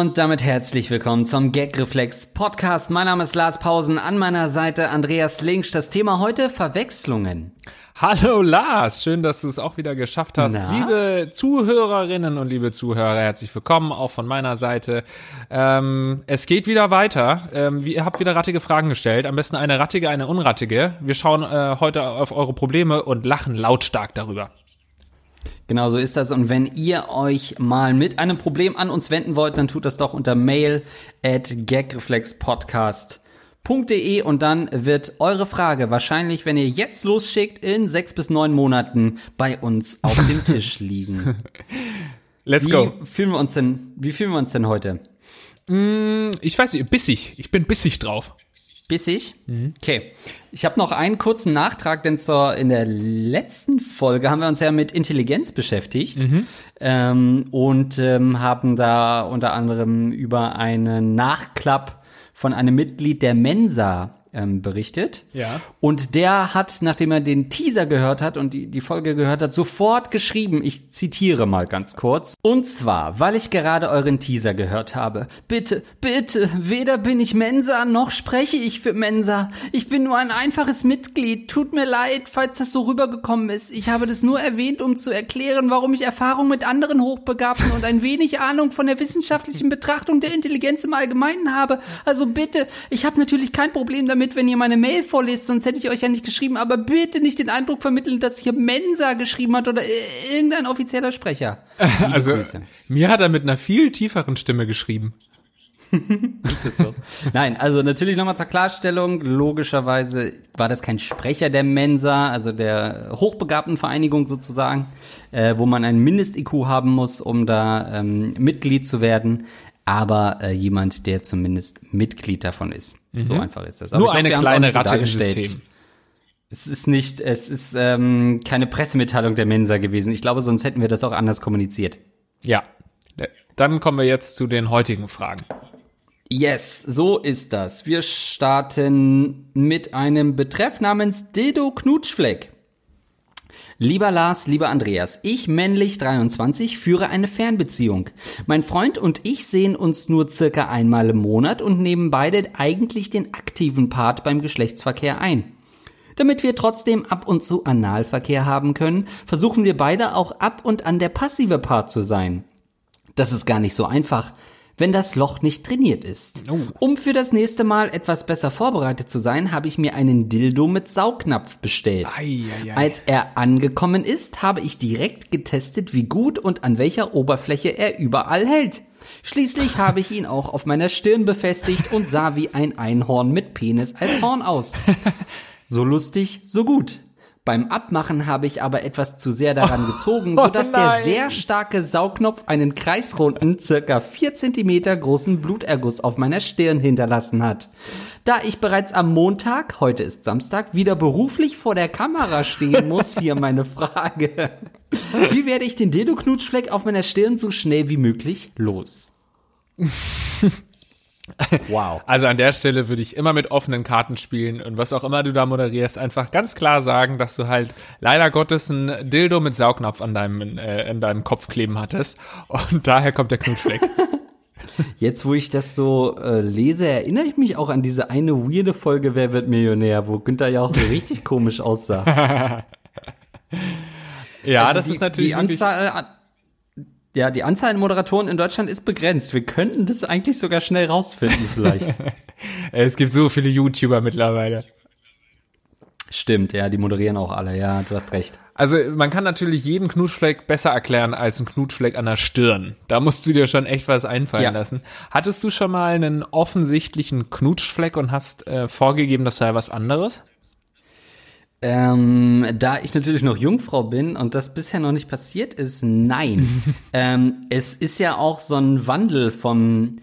Und damit herzlich willkommen zum Gagreflex Podcast. Mein Name ist Lars Pausen, an meiner Seite Andreas Linksch. Das Thema heute Verwechslungen. Hallo Lars, schön, dass du es auch wieder geschafft hast. Na? Liebe Zuhörerinnen und liebe Zuhörer, herzlich willkommen auch von meiner Seite. Ähm, es geht wieder weiter. Ähm, ihr habt wieder rattige Fragen gestellt. Am besten eine rattige, eine unrattige. Wir schauen äh, heute auf eure Probleme und lachen lautstark darüber. Genau so ist das. Und wenn ihr euch mal mit einem Problem an uns wenden wollt, dann tut das doch unter mail at gagreflexpodcast.de und dann wird eure Frage wahrscheinlich, wenn ihr jetzt losschickt, in sechs bis neun Monaten bei uns auf dem Tisch liegen. Let's Wie go. fühlen wir uns denn, wie fühlen wir uns denn heute? Ich weiß nicht, bissig. Ich bin bissig drauf. Bissig? Okay. Ich habe noch einen kurzen Nachtrag, denn zur, in der letzten Folge haben wir uns ja mit Intelligenz beschäftigt ähm, und ähm, haben da unter anderem über einen Nachklapp von einem Mitglied der Mensa ähm, berichtet. Ja. Und der hat, nachdem er den Teaser gehört hat und die, die Folge gehört hat, sofort geschrieben, ich zitiere mal ganz kurz. Und zwar, weil ich gerade euren Teaser gehört habe. Bitte, bitte, weder bin ich Mensa, noch spreche ich für Mensa. Ich bin nur ein einfaches Mitglied. Tut mir leid, falls das so rübergekommen ist. Ich habe das nur erwähnt, um zu erklären, warum ich Erfahrung mit anderen Hochbegabten und ein wenig Ahnung von der wissenschaftlichen Betrachtung der Intelligenz im Allgemeinen habe. Also bitte, ich habe natürlich kein Problem damit, wenn ihr meine Mail vorlest, sonst hätte ich euch ja nicht geschrieben, aber bitte nicht den Eindruck vermitteln, dass hier Mensa geschrieben hat oder irgendein offizieller Sprecher. Liebe Also, Grüße. mir hat er mit einer viel tieferen Stimme geschrieben. Nein, also natürlich nochmal zur Klarstellung. Logischerweise war das kein Sprecher der Mensa, also der Hochbegabtenvereinigung sozusagen, äh, wo man ein Mindest-IQ haben muss, um da ähm, Mitglied zu werden. Aber äh, jemand, der zumindest Mitglied davon ist. So einfach ist das. Aber Mhm. Nur glaub, eine kleine Ratte im. System. Es ist nicht, es ist ähm, keine Pressemitteilung der Mensa gewesen. Ich glaube, sonst hätten wir das auch anders kommuniziert. Ja. Dann kommen wir jetzt zu den heutigen Fragen. Yes, so ist das. Wir starten mit einem Betreff namens Dildo Knutschfleck. Lieber Lars, lieber Andreas, ich männlich 23 führe eine Fernbeziehung. Mein Freund und ich sehen uns nur circa einmal im Monat und nehmen beide eigentlich den aktiven Part beim Geschlechtsverkehr ein. Damit wir trotzdem ab und zu Analverkehr haben können, versuchen wir beide auch ab und an der passive Part zu sein. Das ist gar nicht so einfach, wenn das Loch nicht trainiert ist. Um für das nächste Mal etwas besser vorbereitet zu sein, habe ich mir einen Dildo mit Saugnapf bestellt. Ei, ei, ei. Als er angekommen ist, habe ich direkt getestet, wie gut und an welcher Oberfläche er überall hält. Schließlich habe ich ihn auch auf meiner Stirn befestigt und sah wie ein Einhorn mit Penis als Horn aus. So lustig, so gut. Beim Abmachen habe ich aber etwas zu sehr daran gezogen, sodass der nein. sehr starke Saugnopf einen kreisrunden, circa 4 Zentimeter großen Bluterguss auf meiner Stirn hinterlassen hat. Da ich bereits am Montag, heute ist Samstag, wieder beruflich vor der Kamera stehen muss, hier meine Frage. Wie werde ich den Dildo-Knutschfleck auf meiner Stirn so schnell wie möglich los? Wow. Also an der Stelle würde ich immer mit offenen Karten spielen und was auch immer du da moderierst, einfach ganz klar sagen, dass du halt leider Gottes ein Dildo mit Saugnapf an deinem, äh, in deinem Kopf kleben hattest und daher kommt der Knutschfleck. Jetzt, wo ich das so äh, lese, erinnere ich mich auch an diese eine weirde Folge Wer wird Millionär, wo Günther ja auch so richtig komisch aussah. Ja, Also das die, ist natürlich die Anzahl an, ja, die Anzahl an Moderatoren in Deutschland ist begrenzt. Wir könnten das eigentlich sogar schnell rausfinden vielleicht. es gibt so viele YouTuber mittlerweile. Stimmt, ja, die moderieren auch alle. Ja, du hast recht. Also man kann natürlich jeden Knutschfleck besser erklären als einen Knutschfleck an der Stirn. Da musst du dir schon echt was einfallen Ja. lassen. Hattest du schon mal einen offensichtlichen Knutschfleck und hast äh, vorgegeben, das sei was anderes? Ähm, da ich natürlich noch Jungfrau bin und das bisher noch nicht passiert ist, nein. ähm, es ist ja auch so ein Wandel vom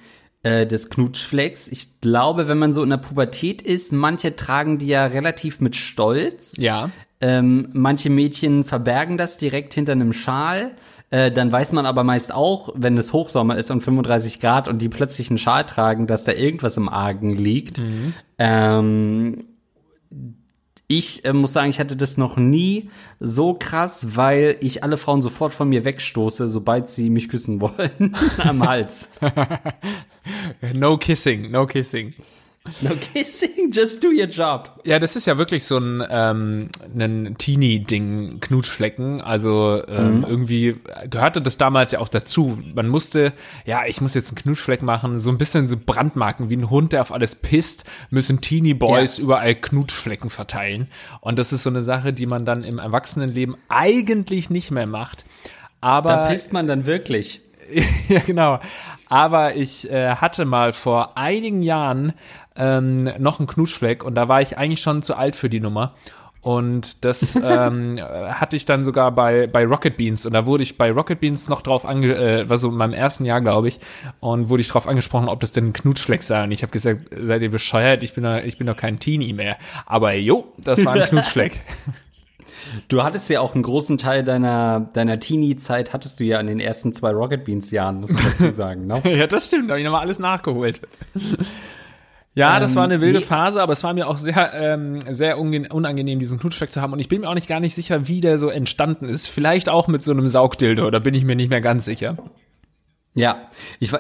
äh, des Knutschflecks. Ich glaube, wenn man so in der Pubertät ist, manche tragen die ja relativ mit Stolz. Ja. Ähm, manche Mädchen verbergen das direkt hinter einem Schal. Äh, dann weiß man aber meist auch, wenn es Hochsommer ist und 35 Grad und die plötzlich einen Schal tragen, dass da irgendwas im Argen liegt. Ähm, Ich äh, muss sagen, ich hatte das noch nie so krass, weil ich alle Frauen sofort von mir wegstoße, sobald sie mich küssen wollen am Hals. No kissing, no kissing. No kissing, just do your job. Ja, das ist ja wirklich so ein, ähm, ein Teenie-Ding, Knutschflecken. Also ähm, irgendwie gehörte das damals ja auch dazu. Man musste, ja, ich muss jetzt einen Knutschfleck machen, so ein bisschen so Brandmarken, wie ein Hund, der auf alles pisst, müssen Teenie-Boys Ja. überall Knutschflecken verteilen. Und das ist so eine Sache, die man dann im Erwachsenenleben eigentlich nicht mehr macht. Aber Da pisst man dann wirklich. ja, genau. Aber ich äh, hatte mal vor einigen Jahren ähm, noch einen Knutschfleck und da war ich eigentlich schon zu alt für die Nummer. Und das ähm, hatte ich dann sogar bei, bei Rocket Beans. Und da wurde ich bei Rocket Beans noch drauf ange, äh, war so in meinem ersten Jahr, glaube ich, und wurde ich drauf angesprochen, ob das denn ein Knutschfleck sei. Und ich habe gesagt, seid ihr bescheuert? Ich bin doch, ich bin doch kein Teenie mehr. Aber jo, das war ein Knutschfleck. Du hattest ja auch einen großen Teil deiner, deiner Teenie-Zeit, hattest du ja in den ersten zwei Rocket Beans-Jahren, muss man dazu sagen. Ne? ja, das stimmt. Da habe ich nochmal alles nachgeholt. Ja, das war eine wilde nee. Phase, aber es war mir auch sehr, ähm, sehr unangenehm, diesen Knutschfleck zu haben. Und ich bin mir auch nicht gar nicht sicher, wie der so entstanden ist. Vielleicht auch mit so einem Saugdildo, da bin ich mir nicht mehr ganz sicher. Ja, ich,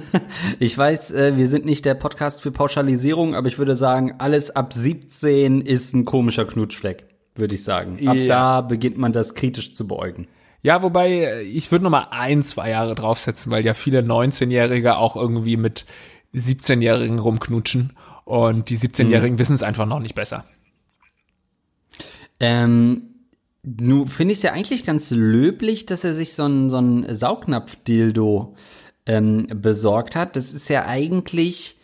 ich weiß, äh, wir sind nicht der Podcast für Pauschalisierung, aber ich würde sagen, alles ab 17 ist ein komischer Knutschfleck, würde ich sagen. Ab Ja. da beginnt man das kritisch zu beäugen. Ja, wobei, äh, ich würde noch mal ein, zwei Jahre draufsetzen, weil ja viele 19-Jährige auch irgendwie mit 17-Jährigen rumknutschen. Und die 17-Jährigen wissen es einfach noch nicht besser. Ähm, nu finde ich es ja eigentlich ganz löblich, dass er sich so ein, so ein Saugnapf-Dildo ähm, besorgt hat. Das ist ja eigentlich,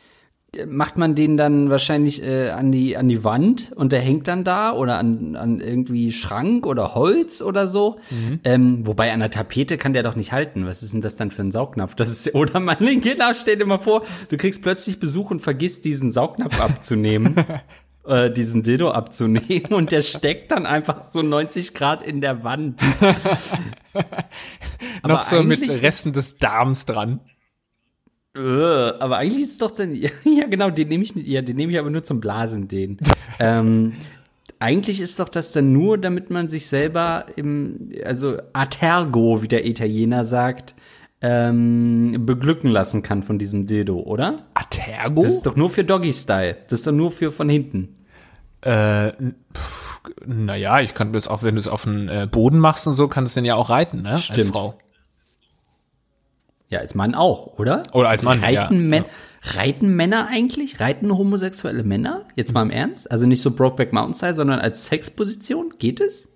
macht man den dann wahrscheinlich äh, an, die, an die Wand und der hängt dann da oder an, an irgendwie Schrank oder Holz oder so. Ähm, wobei an der Tapete kann der doch nicht halten. Was ist denn das dann für ein Saugnapf? Das ist, oder man, genau, stell dir mal vor, du kriegst plötzlich Besuch und vergisst diesen Saugnapf abzunehmen äh, diesen Dildo abzunehmen und der steckt dann einfach so 90 Grad in der Wand. Aber noch so mit Resten des Darms dran. Äh, aber eigentlich ist es doch dann, ja genau, den nehme ich, ja, den nehme ich aber nur zum Blasen, den. ähm, eigentlich ist doch das dann nur, damit man sich selber im, also Atergo, wie der Italiener sagt, ähm, beglücken lassen kann von diesem Dildo, oder? Atergo? Das ist doch nur für Doggy-Style. Das ist doch nur für von hinten. Äh, pff, naja, ich kann das auch, wenn du es auf den äh, Boden machst und so, kannst du den ja auch reiten, ne? Als Stimmt. Frau. Ja, als Mann auch, oder? Oder als Mann, Reiten, ja. Reiten Männer eigentlich? Reiten homosexuelle Männer? Jetzt mal im Ernst? Also nicht so Brokeback Mountain Style, sondern als Sexposition? Geht es?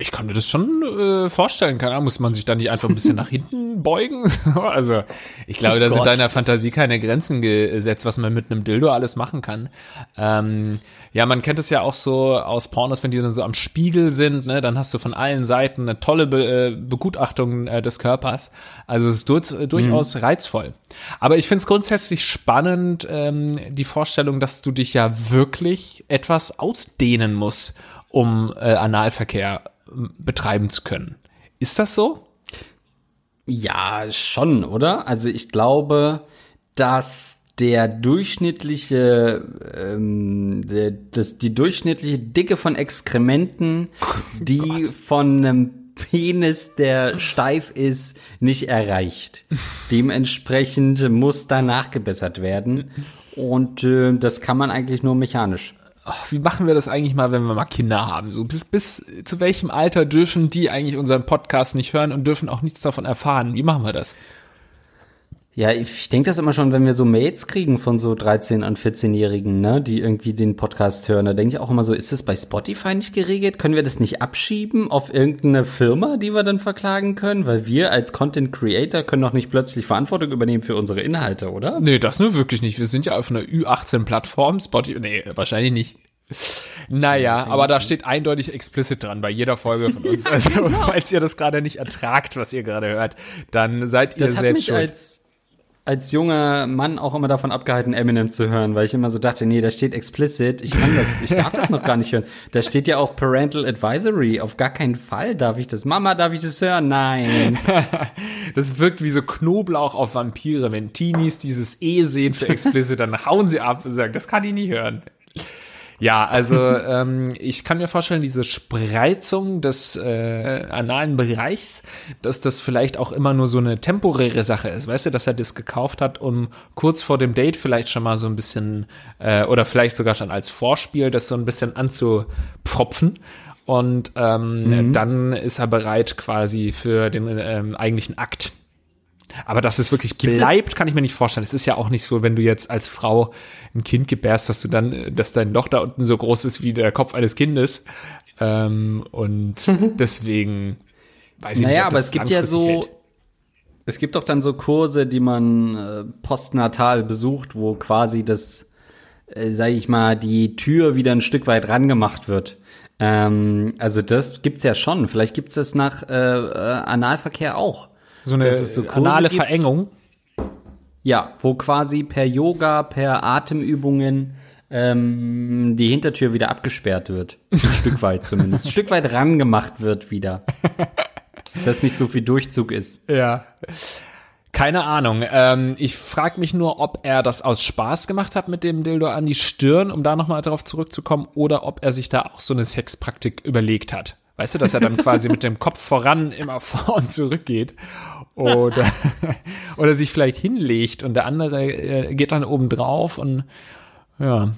Ich kann mir das schon äh, vorstellen. Keine Ahnung, muss man sich da nicht einfach ein bisschen nach hinten beugen? also, ich glaube, Oh da sind Gott. deiner Fantasie keine Grenzen gesetzt, was man mit einem Dildo alles machen kann. Ähm, ja, man kennt es ja auch so aus Pornos, wenn die dann so am Spiegel sind, ne, dann hast du von allen Seiten eine tolle Be äh, Begutachtung äh, des Körpers. Also es ist dur äh, durchaus Mhm. reizvoll. Aber ich finde es grundsätzlich spannend, ähm, die Vorstellung, dass du dich ja wirklich etwas ausdehnen musst, um äh, Analverkehr betreiben zu können. Ist das so? Ja, schon, oder? Also ich glaube, dass der durchschnittliche, ähm, der, das, die durchschnittliche Dicke von Exkrementen, die von einem Penis, der steif ist, nicht erreicht. Dementsprechend muss da nachgebessert werden. Und äh, das kann man eigentlich nur mechanisch. Ach, wie machen wir das eigentlich mal, wenn wir mal Kinder haben? So bis, bis zu welchem Alter dürfen die eigentlich unseren Podcast nicht hören und dürfen auch nichts davon erfahren? Wie machen wir das? Ja, ich denke das immer schon, wenn wir so Mails kriegen von so 13- und 14-Jährigen, ne, die irgendwie den Podcast hören, da denke ich auch immer so, ist das bei Spotify nicht geregelt? Können wir das nicht abschieben auf irgendeine Firma, die wir dann verklagen können? Weil wir als Content Creator können doch nicht plötzlich Verantwortung übernehmen für unsere Inhalte, oder? Nee, das nur wirklich nicht. Wir sind ja auf einer Ü18-Plattform. Spotify, nee, wahrscheinlich nicht. Naja, aber da steht eindeutig explicit dran bei jeder Folge von uns. Also, falls ihr das gerade nicht ertragt, was ihr gerade hört, dann seid ihr Das selbst schuld. Als junger Mann auch immer davon abgehalten, Eminem zu hören, weil ich immer so dachte, nee, da steht explicit, ich kann das, ich darf das noch gar nicht hören. Da steht ja auch Parental Advisory, auf gar keinen Fall darf ich das. Mama, darf ich das hören? Nein. Das wirkt wie so Knoblauch auf Vampire. Wenn Teenies dieses E sehen für explicit, dann hauen sie ab und sagen, das kann ich nicht hören. Ja, also ähm, ich kann mir vorstellen, diese Spreizung des äh, analen Bereichs, dass das vielleicht auch immer nur so eine temporäre Sache ist. Weißt du, dass er das gekauft hat, um kurz vor dem Date vielleicht schon mal so ein bisschen äh, oder vielleicht sogar schon als Vorspiel das so ein bisschen anzupfropfen. Und ähm, mhm. dann ist er bereit quasi für den ähm, eigentlichen Akt. Aber dass es wirklich Gibt bleibt, es? kann ich mir nicht vorstellen. Es ist ja auch nicht so, wenn du jetzt als Frau ein Kind gebärst, dass du dann, dass dein Loch da unten so groß ist wie der Kopf eines Kindes. Ähm, und deswegen weiß ich naja, nicht. Naja, aber es gibt ja so, hält. es gibt doch dann so Kurse, die man äh, postnatal besucht, wo quasi das, äh, sage ich mal, die Tür wieder ein Stück weit rangemacht wird. Ähm, also das gibt's ja schon. Vielleicht gibt's das nach äh, äh, Analverkehr auch. So eine so anale gibt. Verengung. Ja, wo quasi per Yoga, per Atemübungen ähm, die Hintertür wieder abgesperrt wird. Ein Stück weit zumindest. Ein Stück weit rangemacht wird wieder. Dass nicht so viel Durchzug ist. Ja. Keine Ahnung. Ähm, ich frage mich nur, ob er das aus Spaß gemacht hat mit dem Dildo an die Stirn, um da nochmal darauf zurückzukommen, oder ob er sich da auch so eine Sexpraktik überlegt hat. Weißt du, dass er dann quasi mit dem Kopf voran immer vor und zurück geht. Oder, oder sich vielleicht hinlegt und der andere äh, geht dann oben drauf und ja.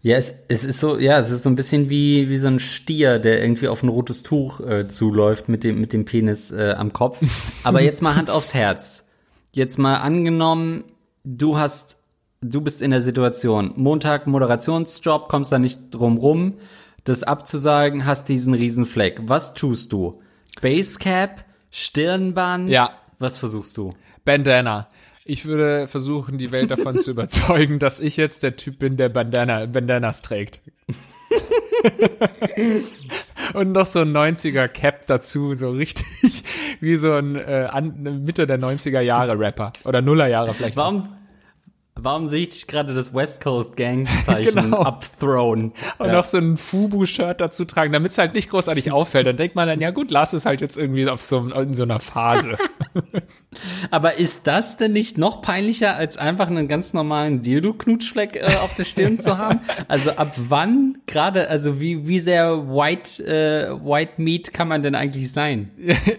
Ja, es, es ist so, ja, es ist so ein bisschen wie, wie so ein Stier, der irgendwie auf ein rotes Tuch äh, zuläuft mit dem, mit dem Penis äh, am Kopf. Aber jetzt mal Hand aufs Herz. Jetzt mal angenommen, du hast, du bist in der Situation, Montag Moderationsjob, kommst da nicht drum rum das abzusagen, hast diesen riesen Fleck. Was tust du? Basecap, Stirnband? Ja. Was versuchst du? Bandana. Ich würde versuchen, die Welt davon zu überzeugen, dass ich jetzt der Typ bin, der Bandana, Bandanas trägt. Und noch so ein 90er Cap dazu, so richtig wie so ein äh, Mitte der 90er Jahre Rapper oder Nuller Jahre vielleicht. Warum, Warum sehe ich dich gerade das West Coast Gang-Zeichen genau. upthrown? Und ja. noch so ein Fubu-Shirt dazu tragen, damit es halt nicht großartig auffällt. Dann denkt man dann, ja gut, lass es halt jetzt irgendwie auf so, in so einer Phase. Aber ist das denn nicht noch peinlicher, als einfach einen ganz normalen Dildo-Knutschfleck äh, auf der Stirn zu haben? Also ab wann gerade, also wie, wie sehr White, äh, White Meat kann man denn eigentlich sein?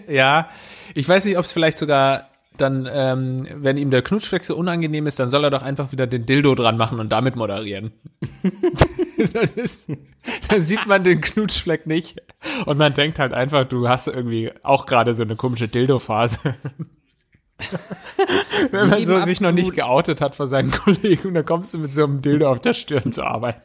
ja, ich weiß nicht, ob es vielleicht sogar dann, ähm, wenn ihm der Knutschfleck so unangenehm ist, dann soll er doch einfach wieder den Dildo dran machen und damit moderieren. dann, ist, dann sieht man den Knutschfleck nicht und man denkt halt einfach, du hast irgendwie auch gerade so eine komische Dildo-Phase. wenn man so sich noch nicht geoutet hat vor seinen Kollegen, dann kommst du mit so einem Dildo auf der Stirn zur Arbeit.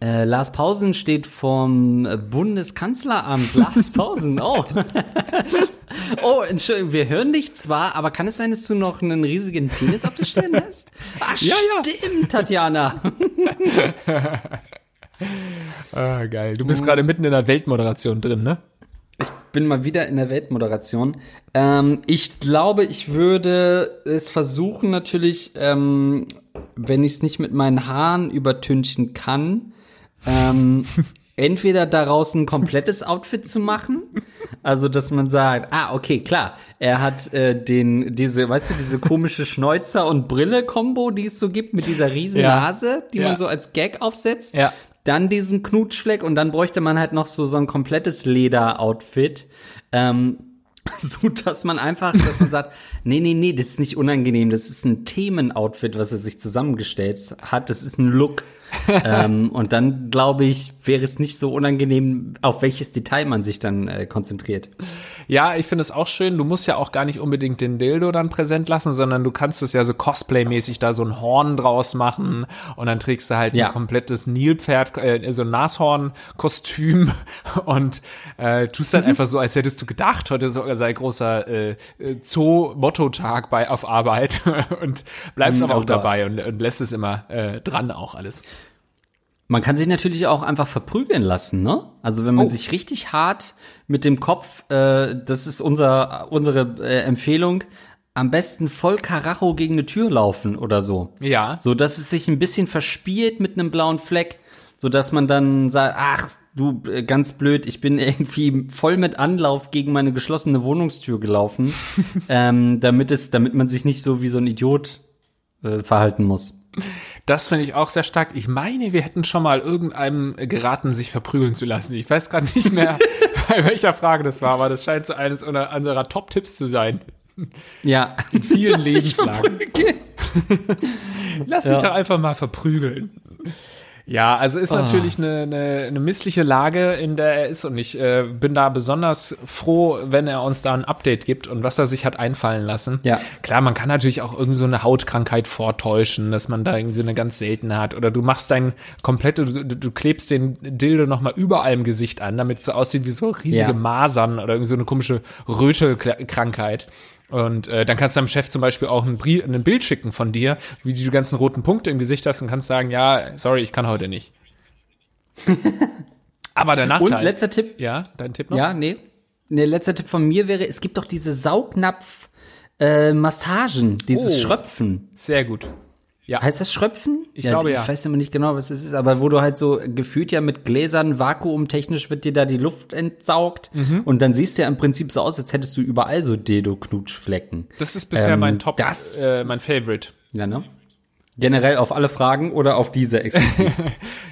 Äh, Lars Pausen steht vom Bundeskanzleramt. Lars Pausen, oh. oh, Entschuldigung, wir hören dich zwar, aber kann es sein, dass du noch einen riesigen Penis auf der Stirn hast? Ach, ja, stimmt, ja. Tatjana. ah, geil. Du bist gerade mitten in der Weltmoderation drin, ne? Ich bin mal wieder in der Weltmoderation. Ähm, ich glaube, ich würde es versuchen, natürlich, ähm, wenn ich es nicht mit meinen Haaren übertünchen kann, ähm, entweder daraus ein komplettes Outfit zu machen, also dass man sagt, ah, okay, klar, er hat äh, den, diese, weißt du, diese komische Schnäuzer- und Brille-Kombo, die es so gibt, mit dieser riesen ja. Nase, die ja. man so als Gag aufsetzt. Ja. Dann diesen Knutschfleck und dann bräuchte man halt noch so, so ein komplettes Leder-Outfit. Ähm, so dass man einfach, dass man sagt, nee, nee, nee, das ist nicht unangenehm, das ist ein Themenoutfit, was er sich zusammengestellt hat, das ist ein Look. Ähm, und dann, glaube ich, wäre es nicht so unangenehm, auf welches Detail man sich dann äh, konzentriert. Ja, ich finde es auch schön. Du musst ja auch gar nicht unbedingt den Dildo dann präsent lassen, sondern du kannst es ja so Cosplay-mäßig da so ein Horn draus machen und dann trägst du halt ja. ein komplettes Nilpferd, äh, so ein Nashorn-Kostüm und äh, tust dann mhm. einfach so, als hättest du gedacht, heute sei großer äh, Zoo-Motto-Tag bei auf Arbeit und bleibst mhm, aber auch oh dabei und, und lässt es immer äh, dran auch alles. Man kann sich natürlich auch einfach verprügeln lassen, ne? Also wenn man oh. sich richtig hart mit dem Kopf, äh, das ist unser, unsere äh, Empfehlung, am besten voll Karacho gegen eine Tür laufen oder so. Ja. So dass es sich ein bisschen verspielt mit einem blauen Fleck, so dass man dann sagt, ach, du, äh, ganz blöd, ich bin irgendwie voll mit Anlauf gegen meine geschlossene Wohnungstür gelaufen, ähm, damit es, damit man sich nicht so wie so ein Idiot äh, verhalten muss. Das finde ich auch sehr stark. Ich meine, wir hätten schon mal irgendeinem geraten, sich verprügeln zu lassen. Ich weiß gerade nicht mehr, bei welcher Frage das war, aber das scheint so eines unserer Top-Tipps zu sein. Ja. In vielen Lass dich Lebenslagen. verprügeln. Lass dich Ja. doch einfach mal verprügeln. Ja, also ist natürlich eine, eine, eine missliche Lage, in der er ist und ich äh, bin da besonders froh, wenn er uns da ein Update gibt und was er sich hat einfallen lassen. Ja. Klar, man kann natürlich auch irgendwie so eine Hautkrankheit vortäuschen, dass man da irgendwie so eine ganz seltene hat oder du machst dein komplette, du, du, du klebst den Dildo nochmal überall im Gesicht an, damit es so aussieht wie so riesige Ja. Masern oder irgendwie so eine komische Rötelkrankheit. Und äh, dann kannst du deinem Chef zum Beispiel auch ein, Brie ein Bild schicken von dir, wie du die ganzen roten Punkte im Gesicht hast und kannst sagen, ja, sorry, ich kann heute nicht. Aber der Nachteil. Und letzter Tipp. ja, dein Tipp noch? Ja, nee. Der letzte Tipp von mir wäre, es gibt doch diese Saugnapf äh, Massagen, dieses Oh. Schröpfen. Sehr gut. Ja. Heißt das Schröpfen? Ich glaube, Ich ja. weiß immer nicht genau, was es ist, aber wo du halt so gefühlt ja mit Gläsern, vakuumtechnisch wird dir da die Luft entsaugt Mhm. und dann siehst du ja im Prinzip so aus, als hättest du überall so Dildo-Knutschflecken. Das ist bisher Ähm, mein Top, das- äh, mein Favorite. Ja, ne? Generell auf alle Fragen oder auf diese explizit?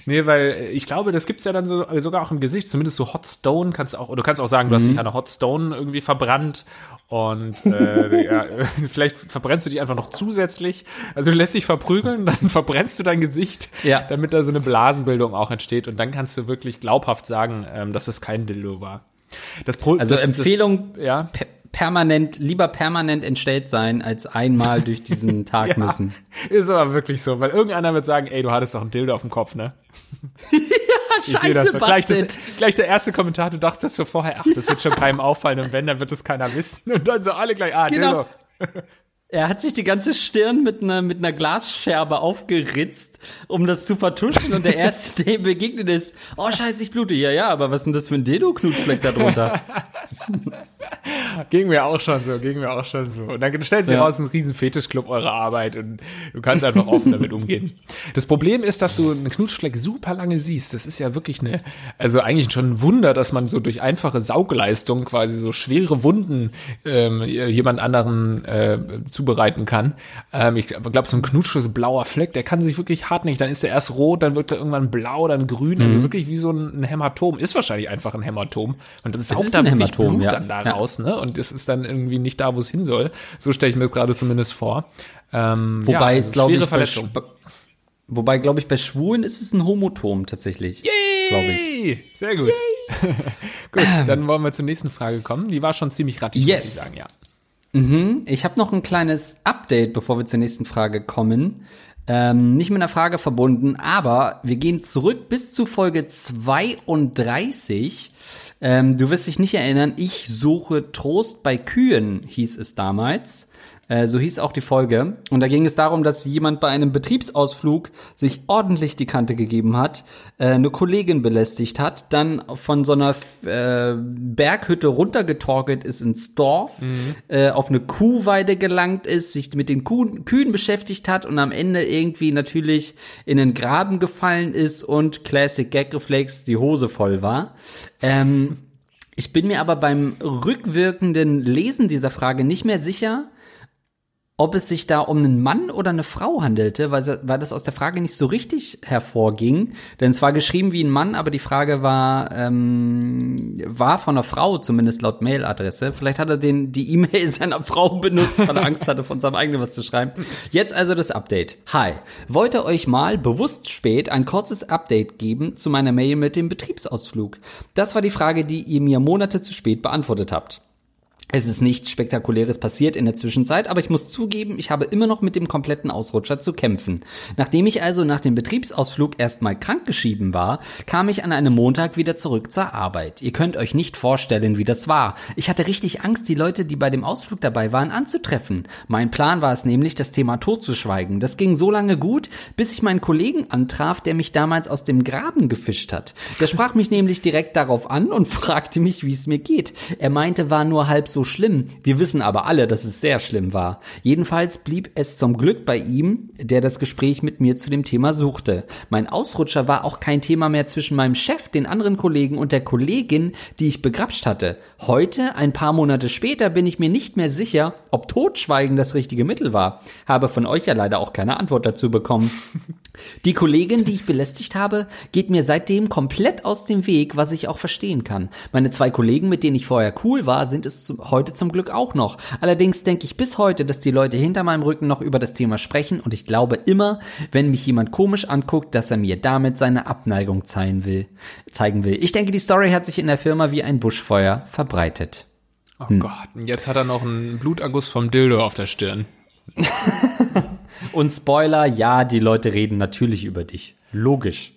Nee, weil ich glaube, das gibt's ja dann so, sogar auch im Gesicht, zumindest so Hot Stone kannst du auch, du kannst auch sagen, du Mhm. hast dich an einer Hot Stone irgendwie verbrannt und äh, ja, vielleicht verbrennst du die einfach noch zusätzlich. Also du lässt dich verprügeln, dann verbrennst du dein Gesicht, Ja. damit da so eine Blasenbildung auch entsteht und dann kannst du wirklich glaubhaft sagen, ähm, dass es kein Dildo war. Das Pro Also das, Empfehlung, Das, ja. Pe- permanent, lieber permanent entstellt sein, als einmal durch diesen Tag Ja, müssen. Ist aber wirklich so, weil irgendeiner wird sagen, ey, du hattest doch ein Dildo auf dem Kopf, ne? Ich sehe das Scheiße, doch. Gleich, das, gleich der erste Kommentar, du dachtest so vorher, ach, das wird schon keinem auffallen und wenn, dann wird es keiner wissen. Und dann so alle gleich, ah, Genau. Dildo. Er hat sich die ganze Stirn mit einer, mit einer Glasscherbe aufgeritzt, um das zu vertuschen. Und der erste, dem begegnet ist, oh scheiße, ich blute. Ja, ja, aber was ist denn das für ein Dildo-Knutschfleck da drunter? Ging mir auch schon so, ging mir auch schon so. Und dann stellt sich Ja. raus, ein riesen Fetischclub eurer Arbeit und du kannst einfach offen damit umgehen. Das Problem ist, dass du einen Knutschfleck super lange siehst. Das ist ja wirklich eine, also eigentlich schon ein Wunder, dass man so durch einfache Saugleistung quasi so schwere Wunden ähm, jemand anderen äh, zubereiten kann. Ähm, ich glaube, so ein Knutsch, so ein blauer Fleck, der kann sich wirklich hartnäckig, dann ist der erst rot, dann wird er irgendwann blau, dann grün, Mhm. also wirklich wie so ein, Hämatom. Ist wahrscheinlich einfach ein Hämatom. Und das saugt ist da ein wirklich Hämatom, Blut ja. dann da raus, ne? Und das ist dann irgendwie nicht da, wo es hin soll. So stelle ich mir das gerade zumindest vor. Ähm, Wobei ja, es, glaube ich, bei, Verletzung. Wobei, glaube ich, bei Schwulen ist es ein Homotom tatsächlich. Yay! Sehr gut. gut, dann wollen wir zur nächsten Frage kommen. Die war schon ziemlich rattig, Yes. muss ich sagen, ja. Ich habe noch ein kleines Update, bevor wir zur nächsten Frage kommen. Ähm, nicht mit einer Frage verbunden, aber wir gehen zurück bis zu Folge 32. Ähm, du wirst dich nicht erinnern, ich suche Trost bei Kühen, hieß es damals. Äh, so hieß auch die Folge. Und da ging es darum, dass jemand bei einem Betriebsausflug sich ordentlich die Kante gegeben hat, äh, eine Kollegin belästigt hat, dann von so einer äh, Berghütte runtergetorkelt ist ins Dorf, äh, auf eine Kuhweide gelangt ist, sich mit den Kuh Kühen beschäftigt hat und am Ende irgendwie natürlich in den Graben gefallen ist und Classic Gag Reflex die Hose voll war. Ähm, ich bin mir aber beim rückwirkenden Lesen dieser Frage nicht mehr sicher, ob es sich da um einen Mann oder eine Frau handelte, weil, weil das aus der Frage nicht so richtig hervorging. Denn es war geschrieben wie ein Mann, aber die Frage war, ähm, war von einer Frau, zumindest laut Mailadresse. Vielleicht hat er den, die E-Mail seiner Frau benutzt, weil er Angst hatte, von seinem eigenen was zu schreiben. Jetzt also das Update. Hi. Wollte euch mal bewusst spät ein kurzes Update geben zu meiner Mail mit dem Betriebsausflug. Das war die Frage, die ihr mir Monate zu spät beantwortet habt. Es ist nichts Spektakuläres passiert in der Zwischenzeit, aber ich muss zugeben, ich habe immer noch mit dem kompletten Ausrutscher zu kämpfen. Nachdem ich also nach dem Betriebsausflug erstmal krankgeschrieben war, kam ich an einem Montag wieder zurück zur Arbeit. Ihr könnt euch nicht vorstellen, wie das war. Ich hatte richtig Angst, die Leute, die bei dem Ausflug dabei waren, anzutreffen. Mein Plan war es nämlich, das Thema totzuschweigen. Das ging so lange gut, bis ich meinen Kollegen antraf, der mich damals aus dem Graben gefischt hat. Der sprach mich nämlich direkt darauf an und fragte mich, wie es mir geht. Er meinte, war nur halb so schlimm. Wir wissen aber alle, dass es sehr schlimm war. Jedenfalls blieb es zum Glück bei ihm, der das Gespräch mit mir zu dem Thema suchte. Mein Ausrutscher war auch kein Thema mehr zwischen meinem Chef, den anderen Kollegen und der Kollegin, die ich begrapscht hatte. Heute, ein paar Monate später, bin ich mir nicht mehr sicher, ob Totschweigen das richtige Mittel war. Habe von euch ja leider auch keine Antwort dazu bekommen. Die Kollegin, die ich belästigt habe, geht mir seitdem komplett aus dem Weg, was ich auch verstehen kann. Meine zwei Kollegen, mit denen ich vorher cool war, sind es zu, heute zum Glück auch noch. Allerdings denke ich bis heute, dass die Leute hinter meinem Rücken noch über das Thema sprechen und ich glaube immer, wenn mich jemand komisch anguckt, dass er mir damit seine Abneigung zeigen will. Zeigen will. Ich denke, die Story hat sich in der Firma wie ein Buschfeuer verbreitet. Oh hm. Gott, und jetzt hat er noch einen Bluterguss vom Dildo auf der Stirn. Und Spoiler, ja, die Leute reden natürlich über dich. Logisch.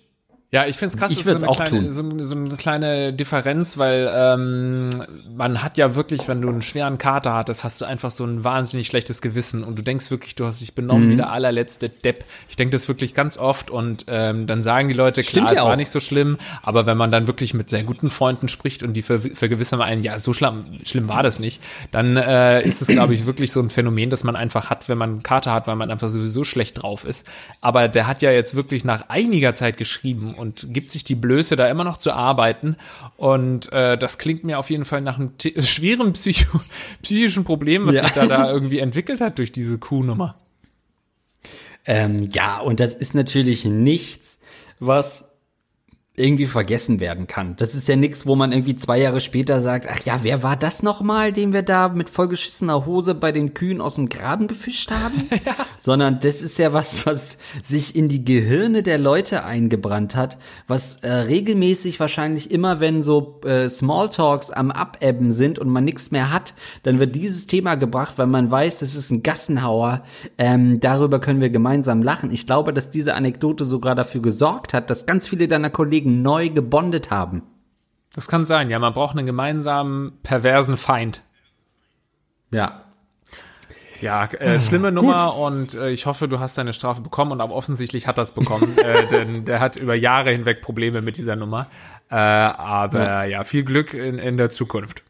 Ja, ich find's krass, ich das ist so eine, kleine, so, so, eine kleine Differenz, weil ähm, man hat ja wirklich, wenn du einen schweren Kater hattest, hast du einfach so ein wahnsinnig schlechtes Gewissen und du denkst wirklich, du hast dich benommen mhm. wie der allerletzte Depp. Ich denke das wirklich ganz oft und ähm, dann sagen die Leute, klar, es war nicht so schlimm, aber wenn man dann wirklich mit sehr guten Freunden spricht und die ver vergewissern einen, ja, so schlimm, schlimm war das nicht, dann äh, ist es, glaube ich, wirklich so ein Phänomen, das man einfach hat, wenn man einen Kater hat, weil man einfach sowieso schlecht drauf ist. Aber der hat ja jetzt wirklich nach einiger Zeit geschrieben und gibt sich die Blöße, da immer noch zu arbeiten. Und äh, das klingt mir auf jeden Fall nach einem schweren Psycho psychischen Problem, was ja. sich da, da irgendwie entwickelt hat durch diese Kuhnummer. Ähm, ja, und das ist natürlich nichts, was irgendwie vergessen werden kann. Das ist ja nichts, wo man irgendwie zwei Jahre später sagt, ach ja, wer war das nochmal, den wir da mit vollgeschissener Hose bei den Kühen aus dem Graben gefischt haben? ja. Sondern das ist ja was, was sich in die Gehirne der Leute eingebrannt hat, was äh, regelmäßig wahrscheinlich immer, wenn so äh, Smalltalks am Abebben sind und man nichts mehr hat, dann wird dieses Thema gebracht, weil man weiß, das ist ein Gassenhauer. Ähm, darüber können wir gemeinsam lachen. Ich glaube, dass diese Anekdote sogar dafür gesorgt hat, dass ganz viele deiner Kollegen Kollegen neu gebondet haben. Das kann sein, ja, man braucht einen gemeinsamen perversen Feind. Ja. Ja, äh, schlimme Nummer Gut. und äh, ich hoffe, du hast deine Strafe bekommen und aber offensichtlich hat das bekommen, äh, denn der hat über Jahre hinweg Probleme mit dieser Nummer. Äh, aber ja. ja, viel Glück in, in der Zukunft.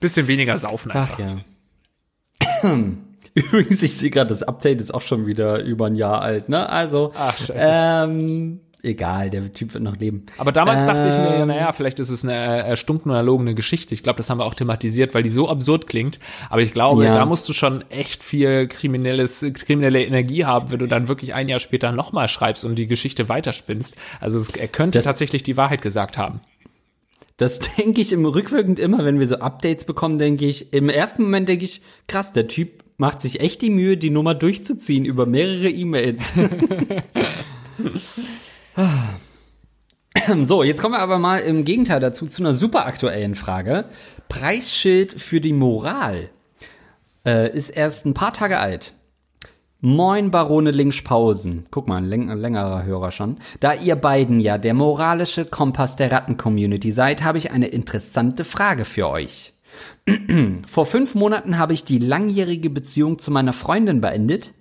Bisschen weniger saufen einfach. Ach, ja. Übrigens, ich sehe gerade, das Update ist auch schon wieder über ein Jahr alt, ne? Also, Ach, ähm, egal, der Typ wird noch leben. Aber damals ähm, dachte ich mir, ähm, naja, vielleicht ist es eine erstunken oder erlogene Geschichte. Ich glaube, das haben wir auch thematisiert, weil die so absurd klingt. Aber ich glaube, ja. da musst du schon echt viel kriminelles, kriminelle Energie haben, wenn du dann wirklich ein Jahr später nochmal schreibst und die Geschichte weiterspinnst. Also es, er könnte das, tatsächlich die Wahrheit gesagt haben. Das denke ich im rückwirkend immer, wenn wir so Updates bekommen, denke ich, im ersten Moment denke ich, krass, der Typ macht sich echt die Mühe, die Nummer durchzuziehen über mehrere E-Mails. So, jetzt kommen wir aber mal im Gegenteil dazu zu einer super aktuellen Frage. Preisschild für die Moral äh, ist erst ein paar Tage alt. Moin, Barone Linkspausen. Guck mal, ein, läng ein längerer Hörer schon. Da ihr beiden ja der moralische Kompass der Ratten-Community seid, habe ich eine interessante Frage für euch. Vor fünf Monaten habe ich die langjährige Beziehung zu meiner Freundin beendet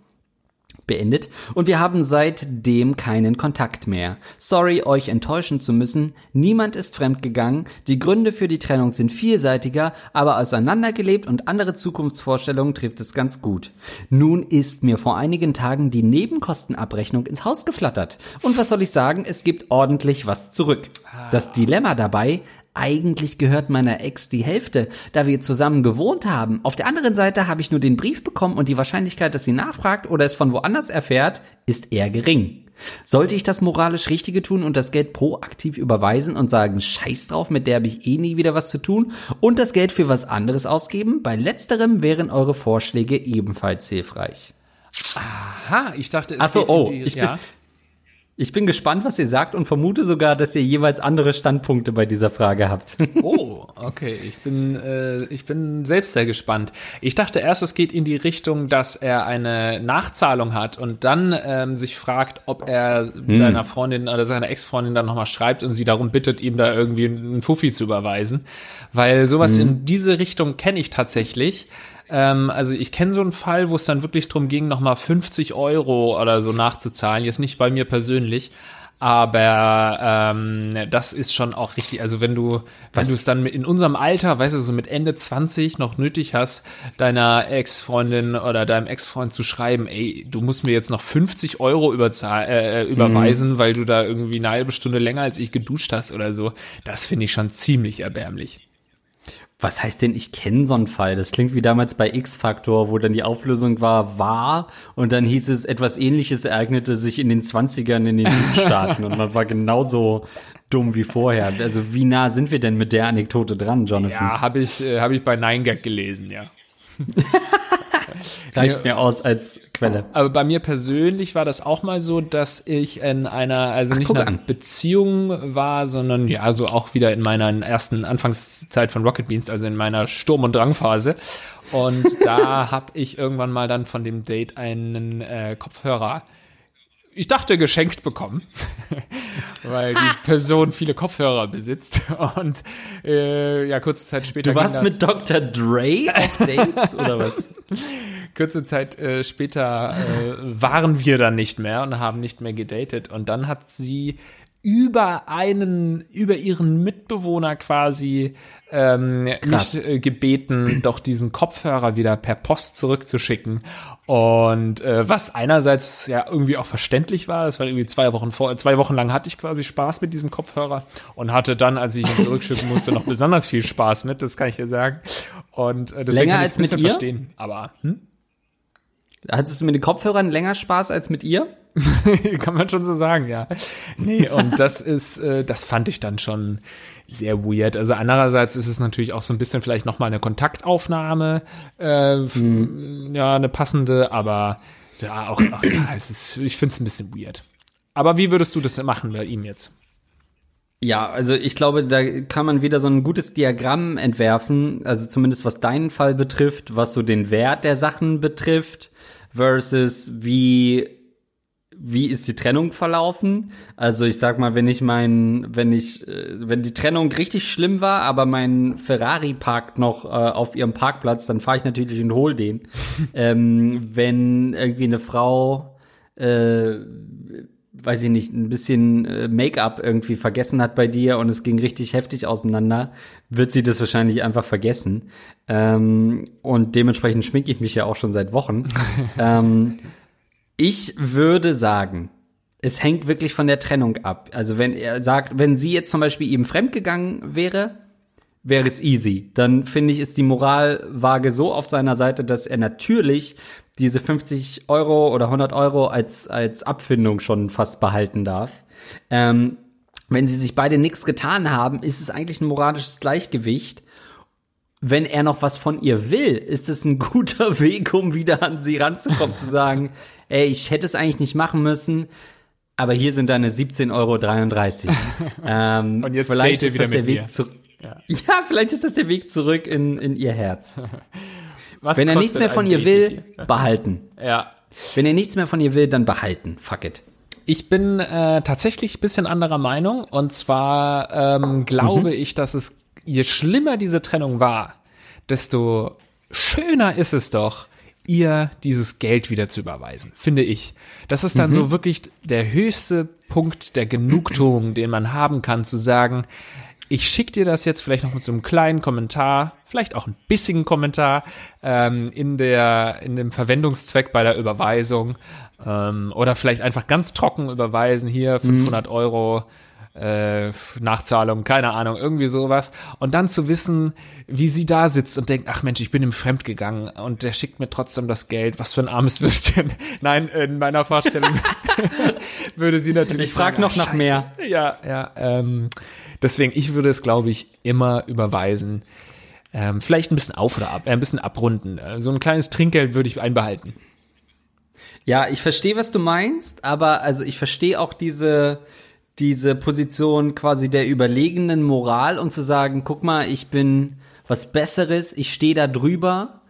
beendet und wir haben seitdem keinen Kontakt mehr. Sorry, euch enttäuschen zu müssen. Niemand ist fremdgegangen. Die Gründe für die Trennung sind vielseitiger, aber auseinandergelebt und andere Zukunftsvorstellungen trifft es ganz gut. Nun ist mir vor einigen Tagen die Nebenkostenabrechnung ins Haus geflattert. Und was soll ich sagen? Es gibt ordentlich was zurück. Das Dilemma dabei, eigentlich gehört meiner Ex die Hälfte, da wir zusammen gewohnt haben. Auf der anderen Seite habe ich nur den Brief bekommen und die Wahrscheinlichkeit, dass sie nachfragt oder es von woanders erfährt, ist eher gering. Sollte ich das moralisch Richtige tun und das Geld proaktiv überweisen und sagen, scheiß drauf, mit der habe ich eh nie wieder was zu tun und das Geld für was anderes ausgeben? Bei letzterem wären eure Vorschläge ebenfalls hilfreich. Aha, ich dachte, es Ach so, oh, die, ich, ja. bin, ich bin gespannt, was ihr sagt und vermute sogar, dass ihr jeweils andere Standpunkte bei dieser Frage habt. oh, okay. Ich bin, äh, ich bin selbst sehr gespannt. Ich dachte erst, es geht in die Richtung, dass er eine Nachzahlung hat und dann ähm, sich fragt, ob er hm. seiner Freundin oder seiner Ex-Freundin dann nochmal schreibt und sie darum bittet, ihm da irgendwie einen Fuffi zu überweisen. Weil sowas hm. in diese Richtung kenne ich tatsächlich. Ähm, also ich kenne so einen Fall, wo es dann wirklich drum ging, nochmal 50 Euro oder so nachzuzahlen. Jetzt nicht bei mir persönlich. Aber ähm, das ist schon auch richtig. Also wenn du, wenn du es dann in unserem Alter, weißt du, so mit Ende 20 noch nötig hast, deiner Ex-Freundin oder deinem Ex-Freund zu schreiben, ey, du musst mir jetzt noch 50 Euro äh, überweisen, mhm. weil du da irgendwie eine halbe Stunde länger als ich geduscht hast oder so, das finde ich schon ziemlich erbärmlich. Was heißt denn, ich kenne so einen Fall? Das klingt wie damals bei X-Factor, wo dann die Auflösung war, war und dann hieß es, etwas ähnliches ereignete sich in den 20ern in den Südstaaten und man war genauso dumm wie vorher. Also wie nah sind wir denn mit der Anekdote dran, Jonathan? Ja, habe ich, äh, hab ich bei Nine Gag gelesen, ja. Reicht mir aus als Quelle. Aber bei mir persönlich war das auch mal so, dass ich in einer, also Ach, nicht guck einer an. Beziehung war, sondern ja, so auch wieder in meiner ersten Anfangszeit von Rocket Beans, also in meiner Sturm- und Drangphase. Und da habe ich irgendwann mal dann von dem Date einen äh, Kopfhörer, ich dachte, geschenkt bekommen, weil die Person viele Kopfhörer besitzt. Und äh, ja, kurze Zeit später. Du warst ging das, mit Dr. Dre auf Dates oder was? kurze Zeit äh, später äh, waren wir dann nicht mehr und haben nicht mehr gedatet. Und dann hat sie über einen, über ihren Mitbewohner quasi ähm, mich äh, gebeten, doch diesen Kopfhörer wieder per Post zurückzuschicken. Und äh, was einerseits ja irgendwie auch verständlich war, das war irgendwie zwei Wochen vor, zwei Wochen lang hatte ich quasi Spaß mit diesem Kopfhörer und hatte dann, als ich ihn zurückschicken musste, noch besonders viel Spaß mit, das kann ich dir sagen. Und äh, deswegen Länger kann ich's als ein mit bisschen ihr? verstehen. Aber hm? Hattest du mit den Kopfhörern länger Spaß als mit ihr? Kann man schon so sagen, ja. Nee, und das ist, äh, das fand ich dann schon sehr weird. Also andererseits ist es natürlich auch so ein bisschen vielleicht nochmal eine Kontaktaufnahme, äh, f- ja, eine passende, aber ja, auch, auch ja, es ist, ich finde es ein bisschen weird. Aber wie würdest du das machen bei ihm jetzt? Ja, also ich glaube, da kann man wieder so ein gutes Diagramm entwerfen, also zumindest was deinen Fall betrifft, was so den Wert der Sachen betrifft, versus wie wie ist die Trennung verlaufen? Also ich sag mal, wenn ich mein, wenn ich, äh, wenn die Trennung richtig schlimm war, aber mein Ferrari parkt noch äh, auf ihrem Parkplatz, dann fahre ich natürlich und hol den. ähm, wenn irgendwie eine Frau äh, weiß ich nicht, ein bisschen äh, Make-up irgendwie vergessen hat bei dir und es ging richtig heftig auseinander, wird sie das wahrscheinlich einfach vergessen. Ähm, und dementsprechend schminke ich mich ja auch schon seit Wochen. ähm, ich würde sagen, es hängt wirklich von der Trennung ab. Also wenn er sagt, wenn sie jetzt zum Beispiel ihm fremdgegangen wäre, wäre es easy. Dann finde ich, ist die Moralwaage so auf seiner Seite, dass er natürlich diese 50 Euro oder 100 Euro als, als Abfindung schon fast behalten darf. Ähm, wenn sie sich beide nichts getan haben, ist es eigentlich ein moralisches Gleichgewicht. Wenn er noch was von ihr will, ist es ein guter Weg, um wieder an sie ranzukommen, zu sagen, ey, ich hätte es eigentlich nicht machen müssen, aber hier sind deine 17,33 Euro. ähm, Und jetzt vielleicht ist wieder das der Weg zurück. Ja. Ja, vielleicht ist das der Weg zurück in, in ihr Herz. Was Wenn er nichts mehr von ihr will, behalten. Ja. Wenn er nichts mehr von ihr will, dann behalten. Fuck it. Ich bin äh, tatsächlich ein bisschen anderer Meinung. Und zwar ähm, glaube ich, dass es, je schlimmer diese Trennung war, desto schöner ist es doch, ihr dieses Geld wieder zu überweisen, finde ich. Das ist dann so wirklich der höchste Punkt der Genugtuung, den man haben kann, zu sagen, ich schicke dir das jetzt vielleicht noch mit so einem kleinen Kommentar, vielleicht auch ein bissigen Kommentar ähm, in der in dem Verwendungszweck bei der Überweisung ähm, oder vielleicht einfach ganz trocken überweisen hier 500 Euro äh, Nachzahlung, keine Ahnung, irgendwie sowas und dann zu wissen, wie sie da sitzt und denkt, ach Mensch, ich bin ihm fremd gegangen und der schickt mir trotzdem das Geld, was für ein armes Würstchen. Nein, in meiner Vorstellung würde sie natürlich Ich frag sagen, noch ach, nach mehr. Ja, ja. Ähm, deswegen, ich würde es, glaube ich, immer überweisen. Ähm, vielleicht ein bisschen auf oder ab, äh, ein bisschen abrunden. Äh, so ein kleines Trinkgeld würde ich einbehalten. Ja, ich verstehe, was du meinst, aber also ich verstehe auch diese, diese Position quasi der überlegenen Moral und zu sagen, guck mal, ich bin was Besseres, ich stehe da drüber,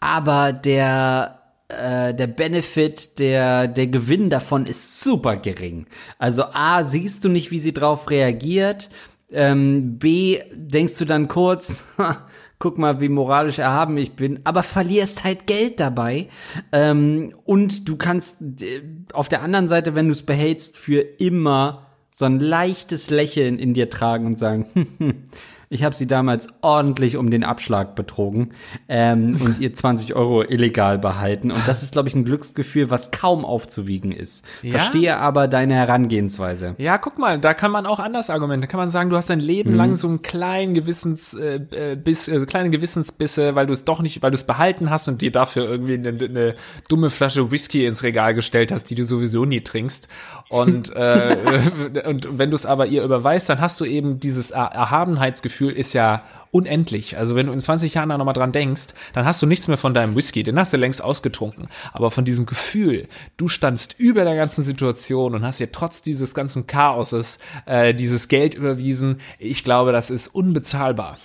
aber der, äh, der Benefit, der, der Gewinn davon ist super gering. Also A, siehst du nicht, wie sie drauf reagiert, ähm, B, denkst du dann kurz, guck mal, wie moralisch erhaben ich bin, aber verlierst halt Geld dabei. Ähm, und du kannst äh, auf der anderen Seite, wenn du es behältst, für immer so ein leichtes Lächeln in dir tragen und sagen, Ich habe sie damals ordentlich um den Abschlag betrogen ähm, und ihr 20 Euro illegal behalten. Und das ist, glaube ich, ein Glücksgefühl, was kaum aufzuwiegen ist. Ja? Verstehe aber deine Herangehensweise. Ja, guck mal, da kann man auch anders argumentieren. Da kann man sagen, du hast dein Leben lang so einen kleinen Gewissens, äh, äh, Biss, äh, kleine Gewissensbisse, weil du es doch nicht, weil du es behalten hast und dir dafür irgendwie eine, eine dumme Flasche Whisky ins Regal gestellt hast, die du sowieso nie trinkst. Und, äh, und wenn du es aber ihr überweist, dann hast du eben dieses Er- Erhabenheitsgefühl ist ja unendlich. Also wenn du in 20 Jahren da nochmal dran denkst, dann hast du nichts mehr von deinem Whisky, den hast du längst ausgetrunken. Aber von diesem Gefühl, du standst über der ganzen Situation und hast dir trotz dieses ganzen Chaoses äh, dieses Geld überwiesen, ich glaube, das ist unbezahlbar.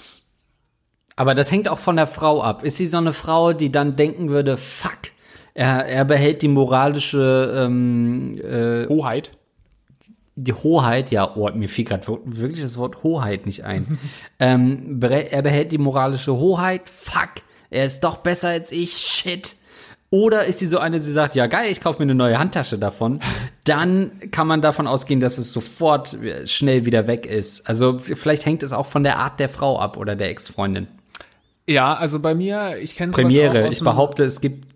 Aber das hängt auch von der Frau ab. Ist sie so eine Frau, die dann denken würde, fuck, er, er behält die moralische ähm, äh, Hoheit. die Hoheit, ja, oh, mir fiel gerade wirklich das Wort Hoheit nicht ein. ähm, er behält die moralische Hoheit, fuck, er ist doch besser als ich, shit. Oder ist sie so eine, die sagt, ja geil, ich kaufe mir eine neue Handtasche davon. Dann kann man davon ausgehen, dass es sofort äh, schnell wieder weg ist. Also vielleicht hängt es auch von der Art der Frau ab oder der Ex-Freundin. Ja, also bei mir, ich kenne Premiere, ich behaupte, es gibt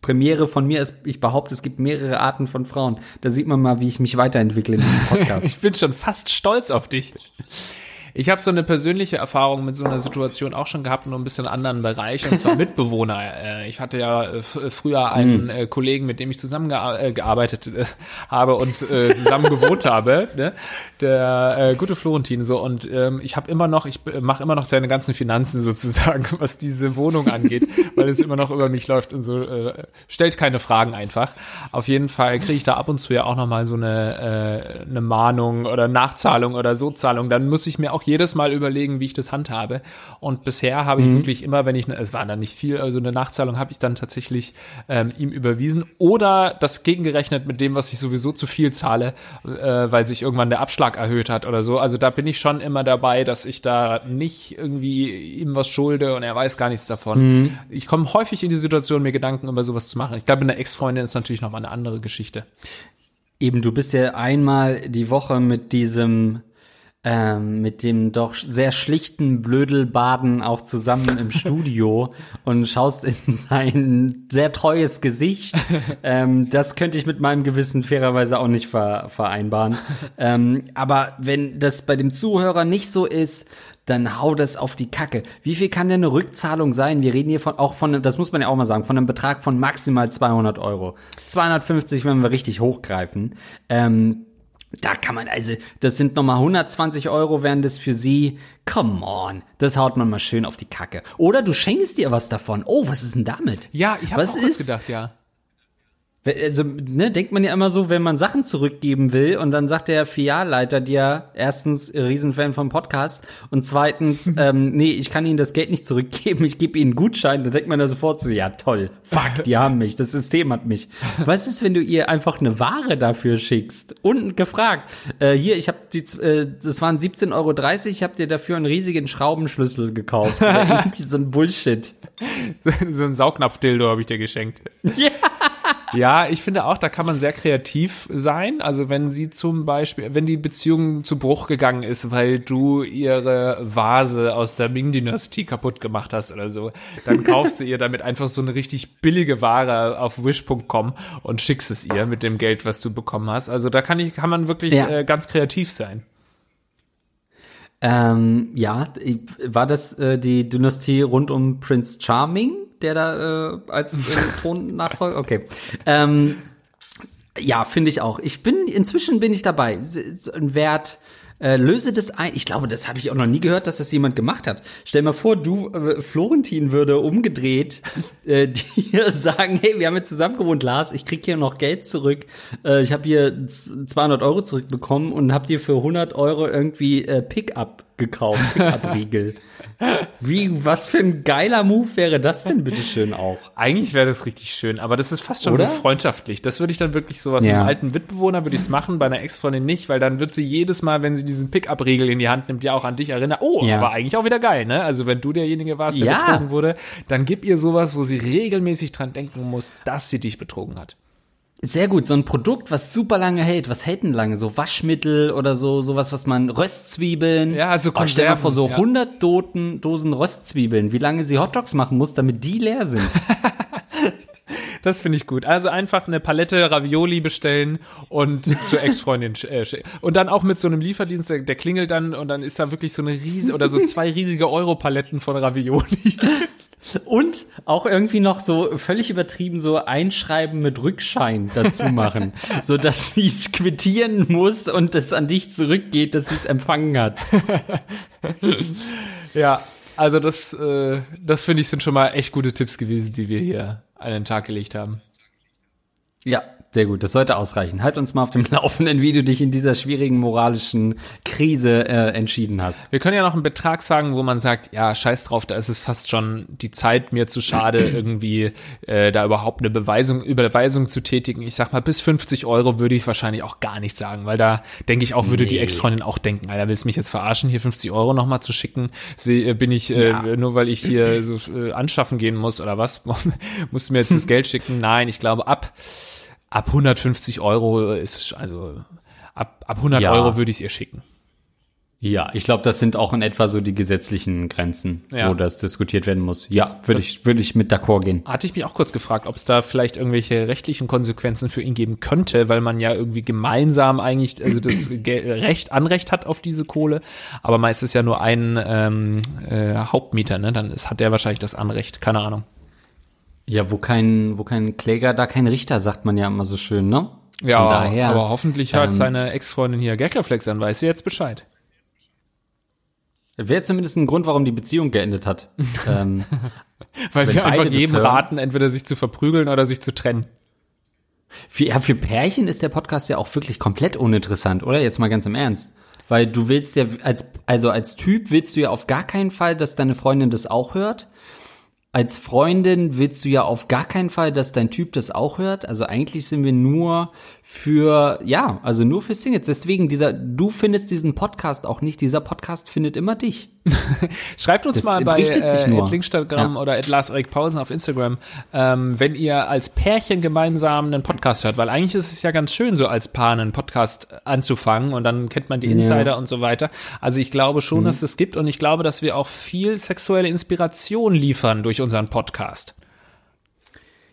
Premiere von mir ist, ich behaupte, es gibt mehrere Arten von Frauen. Da sieht man mal, wie ich mich weiterentwickle in diesem Podcast. Ich bin schon fast stolz auf dich. Ich habe so eine persönliche Erfahrung mit so einer Situation auch schon gehabt, nur ein bisschen anderen Bereich, und zwar Mitbewohner. Äh, Ich hatte ja äh, f- früher einen äh, Kollegen, mit dem ich zusammengearbeitet äh, habe und äh, zusammen gewohnt habe, ne? der äh, gute Florentin so. Und ähm, ich habe immer noch, ich mache immer noch seine ganzen Finanzen sozusagen, was diese Wohnung angeht, weil es immer noch über mich läuft und so. Äh, stellt keine Fragen einfach. Auf jeden Fall kriege ich da ab und zu ja auch noch mal so eine, äh, eine Mahnung oder Nachzahlung oder So-Zahlung. Dann muss ich mir auch jedes Mal überlegen, wie ich das handhabe. Und bisher habe ich wirklich immer, wenn ich, ne- es war dann nicht viel, also eine Nachzahlung habe ich dann tatsächlich ähm, ihm überwiesen oder das gegengerechnet mit dem, was ich sowieso zu viel zahle, äh, weil sich irgendwann der Abschlag erhöht hat oder so. Also da bin ich schon immer dabei, dass ich da nicht irgendwie ihm was schulde und er weiß gar nichts davon. Ich komme häufig in die Situation, mir Gedanken über sowas zu machen. Ich glaube, eine Ex-Freundin ist natürlich noch mal eine andere Geschichte. Eben, du bist ja einmal die Woche mit diesem, ähm, mit dem doch sehr schlichten Blödelbaden auch zusammen im Studio und schaust in sein sehr treues Gesicht. ähm, das könnte ich mit meinem Gewissen fairerweise auch nicht ver vereinbaren. ähm, aber wenn das bei dem Zuhörer nicht so ist, dann hau das auf die Kacke. Wie viel kann denn eine Rückzahlung sein? Wir reden hier von, auch von, das muss man ja auch mal sagen, von einem Betrag von maximal 200 Euro. 250, wenn wir richtig hochgreifen. Ähm, da kann man, also, das sind nochmal 120 Euro, wären das für sie. Come on, das haut man mal schön auf die Kacke. Oder du schenkst dir was davon. Oh, was ist denn damit? Ja, ich habe auch ist? gedacht, ja. Also, ne, denkt man ja immer so, wenn man Sachen zurückgeben will und dann sagt der Filialleiter dir erstens Riesenfan vom Podcast und zweitens, ähm, nee, ich kann Ihnen das Geld nicht zurückgeben, ich gebe Ihnen einen Gutschein, dann denkt man da sofort so, ja toll, fuck, die haben mich, das System hat mich. Was ist, wenn du ihr einfach eine Ware dafür schickst und gefragt, äh, hier, ich habe die, äh, das waren 17,30 Euro, ich habe dir dafür einen riesigen Schraubenschlüssel gekauft oder irgendwie so ein Bullshit. so ein Saugnapf-Dildo habe ich dir geschenkt. Ja. Ja, ich finde auch, da kann man sehr kreativ sein. Also wenn sie zum Beispiel, wenn die Beziehung zu Bruch gegangen ist, weil du ihre Vase aus der Ming-Dynastie kaputt gemacht hast oder so, dann kaufst du ihr damit einfach so eine richtig billige Ware auf wish.com und schickst es ihr mit dem Geld, was du bekommen hast. Also da kann ich, kann man wirklich Ja. äh, ganz kreativ sein. Ähm, ja, war das äh, die Dynastie rund um Prince Charming, der da äh, als äh, Thronnachfolger? Okay. Ähm, ja, finde ich auch. Ich bin inzwischen bin ich dabei. Ein Wert. Äh, löse das ein. Ich glaube, das habe ich auch noch nie gehört, dass das jemand gemacht hat. Stell mal vor, du, äh, Florentin würde umgedreht äh, dir sagen, hey, wir haben jetzt zusammen gewohnt, Lars, ich krieg hier noch Geld zurück. Äh, ich habe hier z- 200 Euro zurückbekommen und hab dir für 100 Euro irgendwie äh, Pickup gekauft, Pickup-Riegel. Wie, was für ein geiler Move wäre das denn bitteschön auch? Eigentlich wäre das richtig schön, aber das ist fast schon Oder? so freundschaftlich. Das würde ich dann wirklich sowas mit Ja. einem alten Mitbewohner würde ich es machen, bei einer Ex-Freundin nicht, weil dann wird sie jedes Mal, wenn sie diesen Pickup-Regel in die Hand nimmt, ja auch an dich erinnern. Oh, Ja. aber eigentlich auch wieder geil, ne? Also wenn du derjenige warst, der Ja. betrogen wurde, dann gib ihr sowas, wo sie regelmäßig dran denken muss, dass sie dich betrogen hat. Sehr gut, so ein Produkt, was super lange hält. Was hält denn lange? So Waschmittel oder so, sowas, was man, Röstzwiebeln. Ja, so oh, Stell dir mal vor, so Konserven, ja. 100 Doten, Dosen Röstzwiebeln, wie lange sie Hotdogs machen muss, damit die leer sind. Das finde ich gut. Also einfach eine Palette Ravioli bestellen und zur Ex-Freundin äh, sch- und dann auch mit so einem Lieferdienst, der, der klingelt dann und dann ist da wirklich so eine riesige oder so zwei riesige Euro-Paletten von Ravioli. Und auch irgendwie noch so völlig übertrieben so Einschreiben mit Rückschein dazu machen, so dass sie es quittieren muss und es an dich zurückgeht, dass sie es empfangen hat. Ja, also das, äh, das finde ich sind schon mal echt gute Tipps gewesen, die wir hier an den Tag gelegt haben. Ja, sehr gut. Das sollte ausreichen. Halt uns mal auf dem Laufenden, wie du dich in dieser schwierigen moralischen Krise äh, entschieden hast. Wir können ja noch einen Betrag sagen, wo man sagt, ja, scheiß drauf, da ist es fast schon die Zeit mir zu schade, irgendwie äh, da überhaupt eine Beweisung, Überweisung zu tätigen. Ich sag mal, bis 50 Euro würde ich wahrscheinlich auch gar nicht sagen, weil da denke ich auch, würde die Nee. Ex-Freundin auch denken, Alter, willst du mich jetzt verarschen, hier 50 Euro nochmal zu schicken? Sie, äh, bin ich, äh, Ja. nur weil ich hier so äh, anschaffen gehen muss oder was? Musst du mir jetzt das Geld schicken? Nein, ich glaube, ab, ab 150 Euro ist also, ab, ab 100 Ja. Euro würde ich es ihr schicken. Ja, ich glaube, das sind auch in etwa so die gesetzlichen Grenzen, Ja. wo das diskutiert werden muss. Ja, würde ich, würde ich mit d'accord gehen. Hatte ich mich auch kurz gefragt, ob es da vielleicht irgendwelche rechtlichen Konsequenzen für ihn geben könnte, weil man ja irgendwie gemeinsam eigentlich also das Recht, Anrecht hat auf diese Kohle, aber meist ist ja nur ein ähm, äh, Hauptmieter, ne? Dann ist, hat der wahrscheinlich das Anrecht, keine Ahnung. Ja, wo kein, wo kein Kläger, da kein Richter, sagt man ja immer so schön, ne? Ja, Von daher, aber hoffentlich hört ähm, seine Ex-Freundin hier Geckerflex an, weiß sie jetzt Bescheid. Wäre zumindest ein Grund, warum die Beziehung geendet hat. ähm, Weil wir einfach jedem hören. raten, entweder sich zu verprügeln oder sich zu trennen. für, ja, für Pärchen ist der Podcast ja auch wirklich komplett uninteressant, oder? Jetzt mal ganz im Ernst. Weil du willst ja, als, also als Typ willst du ja auf gar keinen Fall, dass deine Freundin das auch hört. Als Freundin willst du ja auf gar keinen Fall, dass dein Typ das auch hört. Also eigentlich sind wir nur für, ja, also nur für Singles. Deswegen dieser, du findest diesen Podcast auch nicht. Dieser Podcast findet immer dich. Schreibt uns Das mal bei äh, Linkstagram Ja. oder at Lars Erik Pausen auf Instagram, ähm, wenn ihr als Pärchen gemeinsam einen Podcast hört, weil eigentlich ist es ja ganz schön, so als Paar einen Podcast anzufangen und dann kennt man die Insider und so weiter. Also ich glaube Mhm. schon, dass es das gibt und ich glaube, dass wir auch viel sexuelle Inspiration liefern durch unseren Podcast.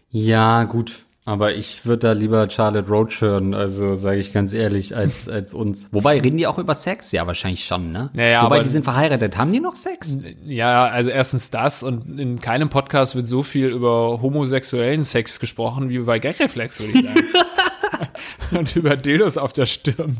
Ja, gut. Aber ich würde da lieber Charlotte Roach hören, also sage ich ganz ehrlich, als, als uns. Wobei, reden die auch über Sex? Ja, wahrscheinlich schon, ne? Ja, ja, Wobei, aber- die sind verheiratet. Haben die noch Sex? Ja, also erstens das und in keinem Podcast wird so viel über homosexuellen Sex gesprochen wie bei Gagreflex, würde ich sagen. und über Dildos auf der Stirn.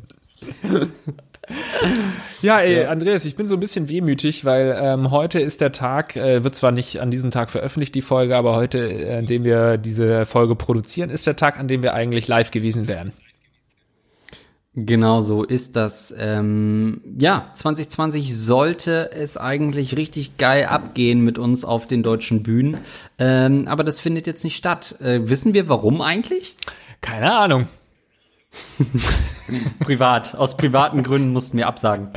Ja, ey, Andreas, ich bin so ein bisschen wehmütig, weil ähm, heute ist der Tag, äh, wird zwar nicht an diesem Tag veröffentlicht, die Folge, aber heute, äh, an dem wir diese Folge produzieren, ist der Tag, an dem wir eigentlich live gewesen wären. Genau so ist das. Ähm, ja, 2020 sollte es eigentlich richtig geil abgehen mit uns auf den deutschen Bühnen. Ähm, aber das findet jetzt nicht statt. Äh, wissen wir warum eigentlich? Keine Ahnung. Privat. Aus privaten Gründen mussten wir absagen.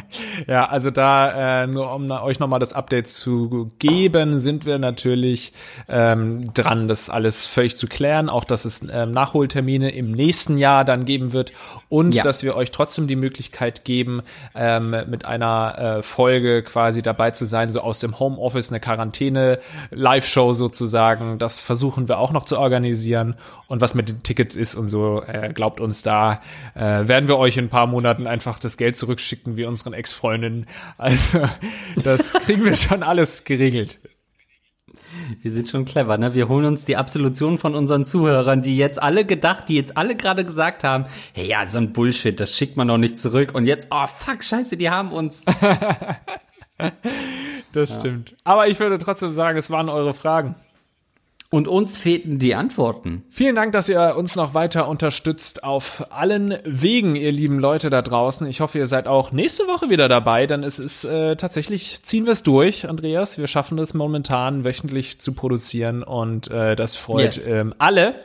Ja, also da, äh, nur um euch nochmal das Update zu geben, sind wir natürlich ähm, dran, das alles völlig zu klären. Auch, dass es ähm, Nachholtermine im nächsten Jahr dann geben wird und Ja. dass wir euch trotzdem die Möglichkeit geben, ähm, mit einer äh, Folge quasi dabei zu sein, so aus dem Homeoffice, eine Quarantäne-Live-Show sozusagen. Das versuchen wir auch noch zu organisieren. Und was mit den Tickets ist und so, äh, glaubt uns, da äh, werden wir euch in ein paar Monaten einfach das Geld zurückschicken wie unseren Ex-Freundinnen. Also das kriegen wir schon alles geregelt. Wir sind schon clever, ne? Wir holen uns die Absolution von unseren Zuhörern, die jetzt alle gedacht, die jetzt alle gerade gesagt haben, hey, ja, so ein Bullshit, das schickt man doch nicht zurück. Und jetzt, oh fuck, scheiße, die haben uns. Das stimmt. Aber ich würde trotzdem sagen, es waren eure Fragen. Und uns fehlten die Antworten. Vielen Dank, dass ihr uns noch weiter unterstützt auf allen Wegen, ihr lieben Leute da draußen. Ich hoffe, ihr seid auch nächste Woche wieder dabei, denn es ist äh, tatsächlich, ziehen wir es durch, Andreas. Wir schaffen es momentan wöchentlich zu produzieren und äh, das freut Yes. ähm, alle.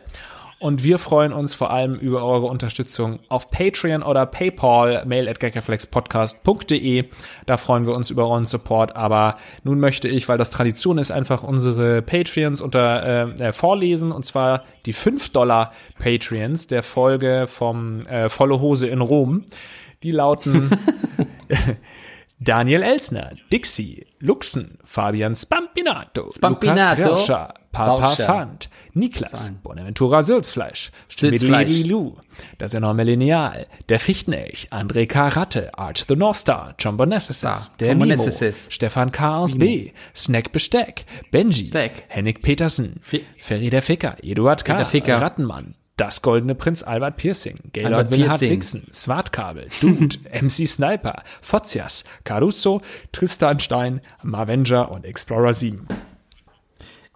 Und wir freuen uns vor allem über eure Unterstützung auf Patreon oder PayPal, mail at gaggeflexpodcast.de. Da freuen wir uns über euren Support. Aber nun möchte ich, weil das Tradition ist, einfach unsere Patreons unter äh, vorlesen. Und zwar die 5 Dollar Patreons der Folge vom äh, Volle Hose in Rom. Die lauten Daniel Elsner, Dixie, Luxen, Fabian Spampinato, Spampinato. Lukas Hirscher, Papa Rauscher. Fand, Niklas, Bonaventura Sülzfleisch. Schmidli Lu, das enorme Lineal, der Fichtenelch, André K. Ratte, Art the North Star, John Bonessis, der Nemo. Stefan K. aus B, Snack Besteck, Benji, Beck. Henning Petersen, Fi- Ferry der Ficker, Eduard K., Ficker. Rattenmann, das goldene Prinz Albert Piercing, Gaylord Piercing. Wixen, Swartkabel, Dude, MC Sniper, Fotzias, Caruso, Tristan Stein, Mavenger und Explorer 7.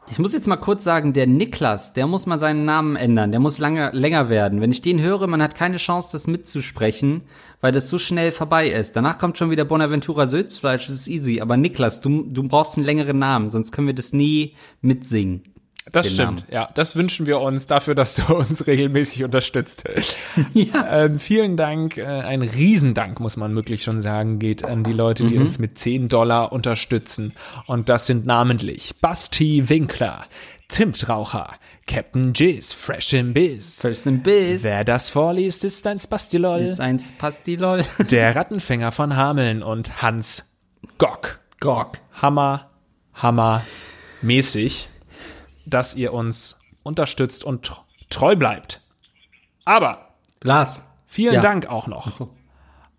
Ich muss jetzt mal kurz sagen, der Niklas, der muss mal seinen Namen ändern. Der muss lange, länger werden. Wenn ich den höre, man hat keine Chance, das mitzusprechen, weil das so schnell vorbei ist. Danach kommt schon wieder Bonaventura Sülzfleisch, das ist easy. Aber Niklas, du, du brauchst einen längeren Namen, sonst können wir das nie mitsingen. Das stimmt, Namen. ja. Das wünschen wir uns dafür, dass du uns regelmäßig unterstützt. ähm, vielen Dank, äh, ein Riesendank, muss man wirklich schon sagen, geht an die Leute, die uns mit 10 Dollar unterstützen. Und das sind namentlich Basti Winkler, Zimtraucher, Captain Jizz, Fresh in Biz. First and Biz Wer das vorliest, ist ein Spastilol. ist eins Pastilol. Der Rattenfänger von Hameln und Hans Gock. Gok. Hammer, Hammer mäßig, dass ihr uns unterstützt und tr- treu bleibt. Aber Lars. vielen Ja. Dank auch noch so.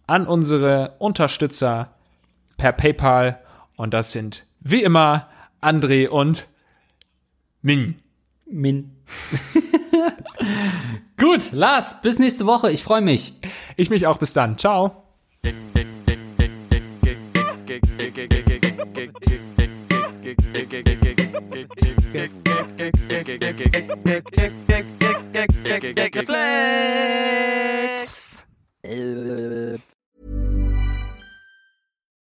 an unsere Unterstützer per PayPal. Und das sind wie immer André und Ming. Min. Gut, Lars, bis nächste Woche. Ich freue mich. Ich mich auch bis dann. Ciao. Flex.